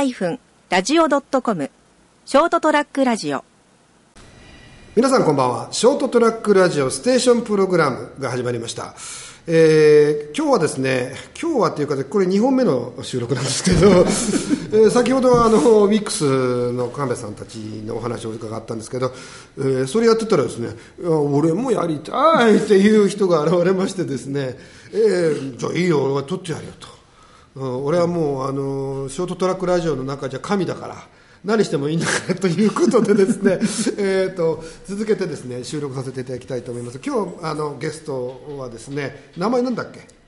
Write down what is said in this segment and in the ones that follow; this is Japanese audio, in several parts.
ST-radio.com ショートトラックラジオ。皆さんこんばんは。ショートトラックラジオステーションプログラムが始まりました、えー今日はですね今日はっていうかこれ2本目の収録なんですけど、えー先ほどあのミックスの神戸さんたちのお話を伺ったんですけど、えーそれやってたらですね俺もやりたいっていう人が現れましてですね、えーじゃあいいよ俺は撮ってやるよと。うん俺はもうあのショートトラックラジオの中じゃ神だから何してもいいんだからということでですね えと続けてですね収録させていただきたいと思います。今日あのゲストはですね名前なんだっけ？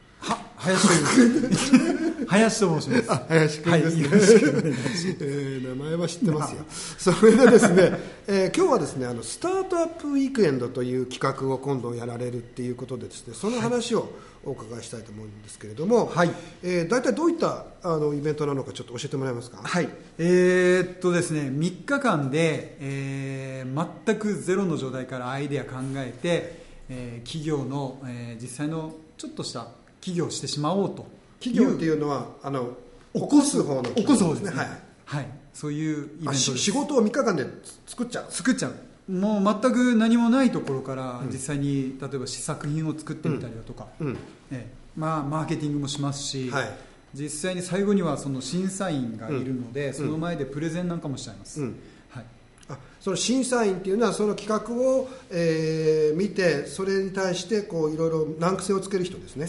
林と林と申します。あ林くんですね、はいよろしくお願いします。えー名前は知ってますよ、それでですね、えー今日はですねあのスタートアップウィークエンドという企画を今度やられるっていうことでですねその話をお伺いしたいと思うんですけれども、はい。えー大体どういったあのイベントなのかちょっと教えてもらえますか？はい。えーっとですね3日間で、えー全くゼロの状態からアイデア考えて、えー企業の、えー実際のちょっとした企業をしてしまおうと。企業っていうのはあの起こす方の起こす方ですね。はい。はい、そういうイベント仕事を3日間で作っちゃう。作っちゃう。もう全く何もないところから実際に例えば試作品を作ってみたりだとか、うん。ええ。まあ、マーケティングもしますし、はい。実際に最後にはその審査員がいるので、その前でプレゼンなんかもしちゃいます、うんその審査員っていうのはその企画を、えー見てそれに対してこういろいろ難癖をつける人ですね。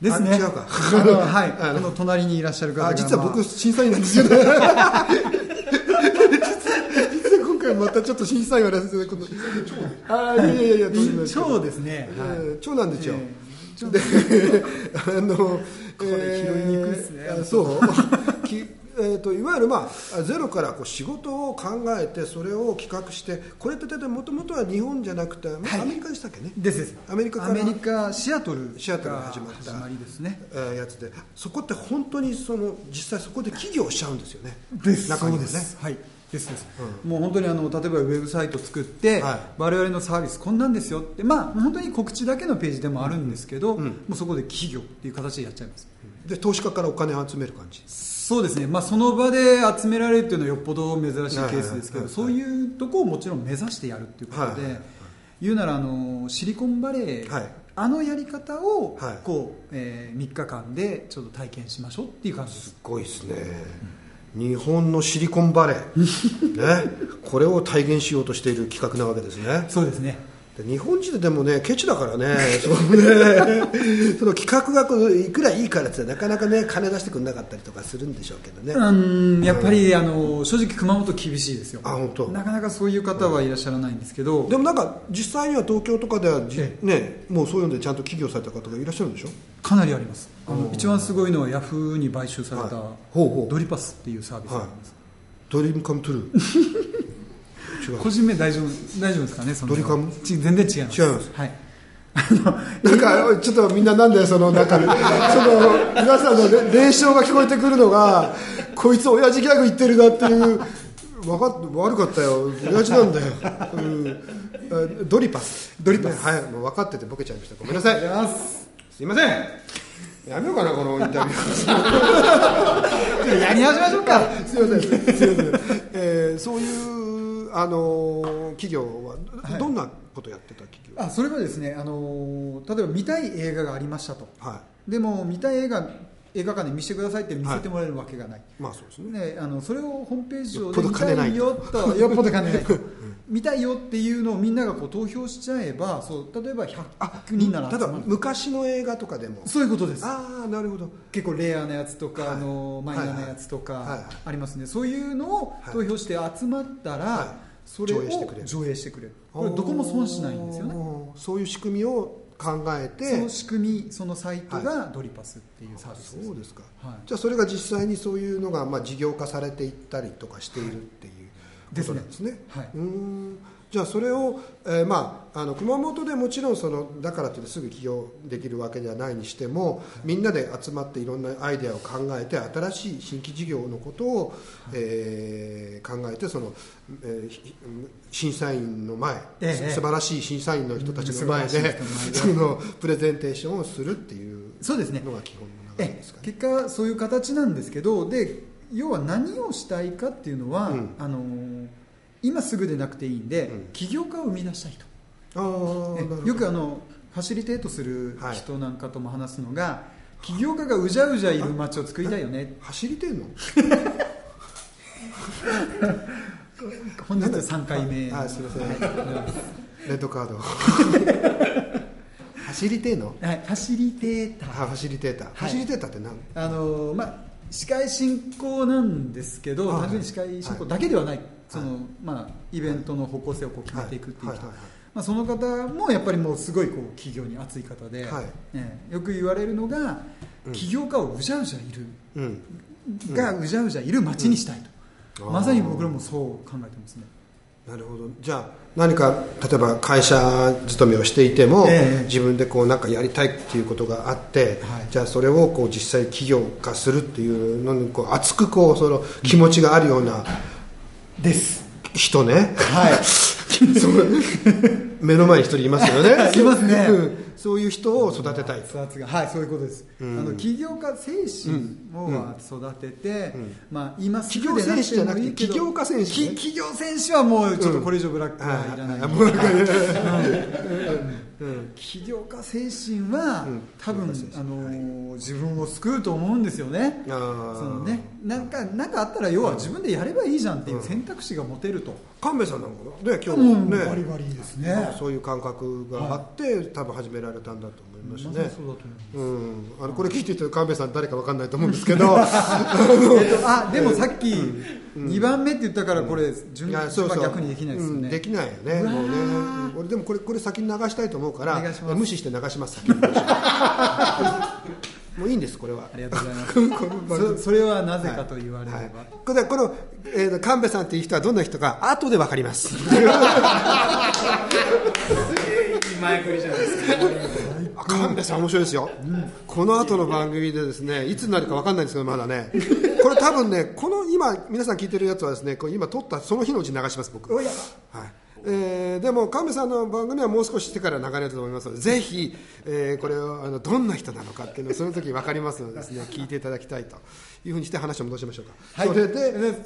ですね。あ違うか。あのはい。あの隣にいらっしゃる方があ実は僕まあ。審査員なんですよね。またちょっと審査員をやらせていただくことあいやいやいやいやとんですね、はい。えー長男ですよ、えで あのこれ拾いにくいっすね。そう。きえー、といわゆる、まあ、ゼロからこう仕事を考えてそれを企画してこれって大体もともとは日本じゃなくて、まあはい。アメリカでしたっけね、ですです。アメリカから？アメリカシアトルシアトルが始まった始まりですね。えーやつで。そこって本当にその実際そこで起業しちゃうんですよね。です。中にはね。はい。ですです、もう本当にあの例えばウェブサイト作って、はい。我々のサービスこんなんですよってまあ本当に告知だけのページでもあるんですけど、うん。もうそこで企業っていう形でやっちゃいますで投資家からお金を集める感じ？そうですね、まあ、その場で集められるっていうのはよっぽど珍しいケースですけはいはいはい。はいどそういうとこをもちろん目指してやるっていうことで、はいはいはい。言うならあのシリコンバレー、はい。あのやり方をはい。こう、え3日間でちょっと体験しましょうっていう感じです。すごいですね、日本のシリコンバレー、ね、これを体現しようとしている企画なわけですね。そうですね。で日本人でもねケチだからね そのね。その企画がいくらいいからってなかなかね金出してくれなかったりとかするんでしょうけどね、うんやっぱりあの正直熊本厳しいですよ。あ本当？なかなかそういう方はいらっしゃらないんですけど。でもなんか実際には東京とかではね、もうそういうのでちゃんと起業された方がいらっしゃるんでしょ？かなりあります。あの一番すごいのはヤフーに買収された、はい。ほうほう。ドリパスっていうサービスがあります、ドリームカムトゥルー 個人名大丈夫大丈夫ですかねそのドリカム？ち全然違います。違います。はい。なんかちょっとみんななんでそのなんかその皆さんのれ霊障が聞こえてくるのがこいつ親父ギャグ言ってるなっていうわかっ悪かったよ。親父なんだよ、うん、あドリパス。ドリパス、はい。もう分かっててボケちゃいました。ごめんなさい。す。すいません。やめようかなこのインタビュー。やり始めましょうか。すいません。すいません、えーそういうあのー企業ははい。どんなことやってた企業、あそれはですねあの例えば見たい映画がありましたと。はでも見たい映画映画館で見せてくださいって見せてもらえるわけがない、い。まあそうですね。ね、あのそれをホームページ上で見たいよと。よっぽど金ないと見たいよっていうのをみんながこう投票しちゃえばそう例えば100人ならただ昔の映画とかでも。そういうことです。ああなるほど。結構レアなやつとか、はい。あのマイナーなやつとはいはいはい。かありますね、そういうのをはい。投票して集まったら、はい。それを上映してくれる。上映してくれる。これどこも損しないんですよね。そういう仕組みを考えて。その仕組みそのサイトがドリパスっていうサービスです、そうですか、はい。じゃあそれが実際にそういうのがまあ事業化されていったりとかしているっていうことなんですね。はい、うーん。じゃあそれを、えーまあ、あの熊本でもちろんそのだからといってすぐ起業できるわけではないにしてもみんなで集まっていろんなアイデアを考えて新しい新規事業のことを、えー考えてその、えーひ審査員の前、ええ。素晴らしい審査員の人たちの前でそのプレゼンテーションをするっていうそうですね。のが基本の流れえですかね。結果そういう形なんですけどで、要は何をしたいかっていうのは、うん。あの今すぐでなくていいんで、うん。起業家を生み出したいと。よくあのファシリテートするはい人なんかとも話すのが、起業家がうじゃうじゃいる街を作りたいよね。走りてんの？本日3回目。あすいません。はい。レッドカード。走りてんの？はい、ファシリテーターあファシリテーター、ファシリテーターって何？あのまあ、司会進行なんですけどあ単純に司会進行だけではない、そのまあ、イベントの方向性をこう決めていくっていう人、まあ、その方もやっぱりもうすごいこう企業に熱い方で、はい。ええよく言われるのが、うん。起業家をうじゃうじゃいる、うん。がうじゃうじゃいる街にしたいと、うん。まさに僕らもそう考えてますねなるほど。じゃあ何か例えば会社勤めをしていても、ええ。自分でこうなんかやりたいっていうことがあって、はい。じゃあそれをこう実際起業化するっていうのにこう熱くこうその気持ちがあるようなです。人ね、はい 目の前に一人いますよね。いますね。うん。そういう人を育てたいはいそういうことです、うん。あの起業家精神を育てて、うん。まあ、今す起業ぐでなく選手じゃなくてもいいけど起業家選手ね。き起業選手はもうちょっとこれ以上ブラックはいらない、起業家精神は、うん。多分あのー自分を救うと思うんですよね。そのね。なんかなんかあったら要は自分でやればいいじゃんっていう選択肢が持てると、神戸さんなんかね今日うん。ね、バリバリですね。そういう感覚があって、多分始められたんだと思いますね、うん、あのこれ聞いてる人神戸さん誰か分かんないと思うんですけど。えっと、あでもさっき2番目って言ったからこれ順番逆にできないですよね、うんできないよねもうね。俺でもこれこれ先に流したいと思うから無視して流します先に。もういいんですこれは。ありがとうございます。そそれはなぜかと言われれば、はい、これの、えー、神戸さんっていう人はどんな人か後で分かります。前振りじゃないですか。あ神戸さん面白いですよ、この後の番組でですねいつになるか分かんないんですけどまだねこれ多分ねこの今皆さん聞いてるやつはですねこれ今撮ったその日のうちに流します僕。はい。えーでも神戸さんの番組はもう少ししてから流れると思いますのでぜひ、えーこれをあのどんな人なのかっていうのをその時分かりますのでですね聞いていただきたいというふうにして話を戻しましょうか、はい。それで、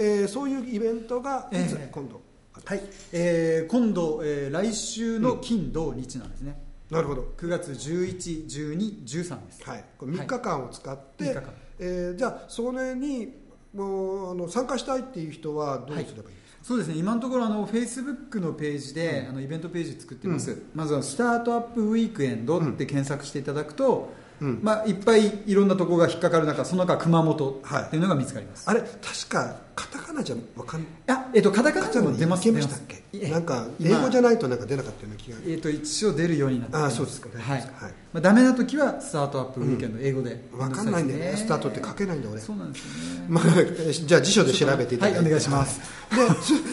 えーそういうイベントがええ今度はい、えー今度、えー来週の金土日なんですね、なるほど。9月11、12、13です、はい、これ3日間を使って、はい三日間えーじゃあそれにもうあの参加したいっていう人はどうすればいいですか、そうですね。今のところあのフェイスブックのページで、あのイベントページ作ってます、まずはスタートアップウィークエンドって検索していただくと、うん。まあ、いっぱいいろんなところが引っかかる中その中熊本はい。っていうのが見つかります、あれ確かカタカナじゃ分かんないあえっとカタカナでも出ますいけましたっけ？なんか英今語じゃないとなんか出なかったような気が。えっと一応出るようになってますあそうですか。はい。はい。まあ、ダメな時はスタートアップウィークエンド、英語で。分かんないんだよね。スタートって書けないんだ俺。そうなんですよね。まあ、じゃあ辞書で調べていただいて。はい。お願いします。で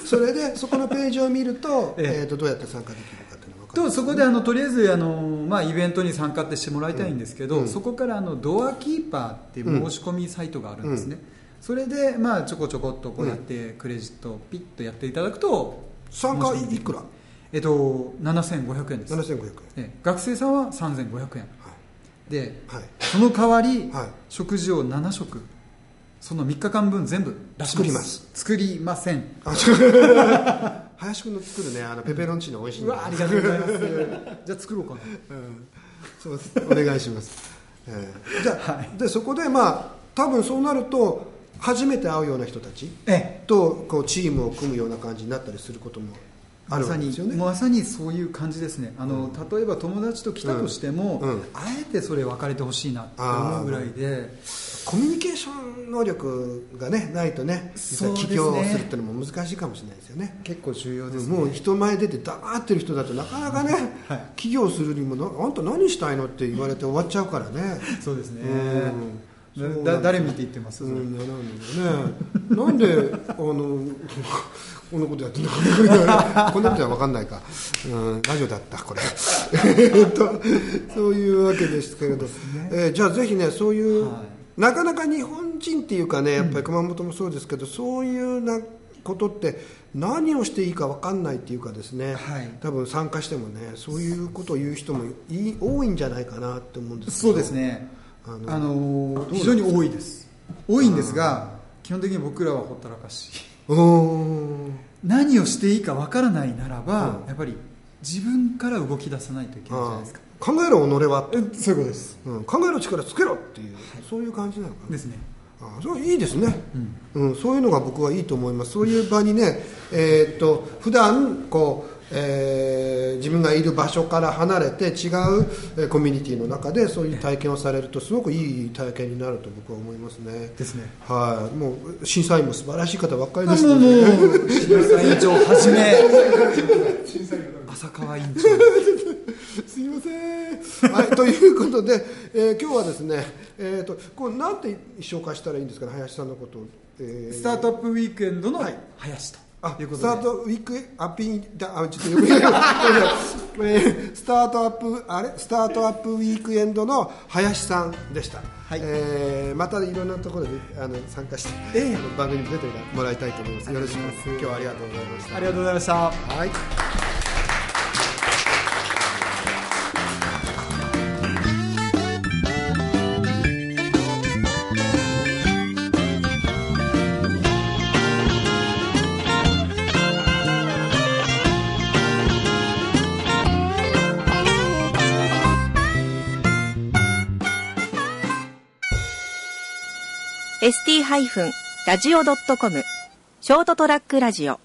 そそれでそこのページを見ると,、ええ。えーとどうやって参加できるかとそこであのとりあえずあの、まあ、イベントに参加ってしてもらいたいんですけど、うん。そこからあのドアキーパーっていう申し込みサイトがあるんですね、それで、まあ、ちょこちょこっとこうやってクレジットをピッとやっていただくと参加いくら？えっと7500円です。7500円。ええ。学生さんは3500円。ではい、その代わり、はい。食事を7食その3日間分全部出し作ります。作りません 林くんの作るねあのペペロンチーノ美味しいうんだよ。わありがとうございます。じゃあ作ろうかな。うん。そうですお願いします、えーじゃあ、でそこでまあ多分そうなると初めて会うような人たちええ。とこうチームを組むような感じになったりすることもあるわまさにけですよね。まさにそういう感じですね。あの、例えば友達と来たとしても、うん。うん。あえてそれ別れてほしいなって思うぐらいでコミュニケーション能力がねないとね起業をするっていうのも難しいかもしれないですよね。結構重要ですね。もう人前出て黙ってる人だとなかなかね、はい。起業するにもなあんた何したいのって言われて終わっちゃうからね。そうですね。うん。だ誰見て言ってます、うん、なんだろうね。なんであの こんなことやってんのかこんなことは分かんないか、うん、ラジオだったこれ。えっとそういうわけですけれど、えーじゃあぜひねそういう、はなかなか日本人っていうかねやっぱり熊本もそうですけど、そういうなことって何をしていいか分かんないっていうかですね、はい。多分参加してもねそういうことを言う人もいい多いんじゃないかなって思うんですけど。そうですね。あのあの非常に多いです。多いんですが基本的に僕らはほったらかしうー。ん何をしていいかわからないならば、うん。やっぱり自分から動き出さないといけないじゃないですか考えろ己は、えそういうことです。うん、考えろ力つけろっていう、そういう感じなのかな。ですね。あそれいいですね、うん。そういうのが僕はいいと思います。そういう場にね、えーっと普段こう、えー自分がいる場所から離れて違うえーコミュニティの中でそういう体験をされるとすごくいい体験になると僕は思いますね。ですね。はい。もう審査員も素晴らしい方ばっかりあですので、う審査委員長はじめ 浅川委員長。すいません、はい、ということで、えー今日はですね、えー、とこうなんて紹介したらいいんですかね林さんのことを、えスタートアップウィークエンドのはい。林とあいうことで。スタートウィークアッピンだあちょっとよく言えースタートアップあれ？スタートアップウィークエンドの林さんでした、はい。えーまたいろんなところであの参加して、ええ。あの番組に出てもらいたいと思います。よろしく。今日はありがとうございました。ありがとうございました。はいショートトラックラジオ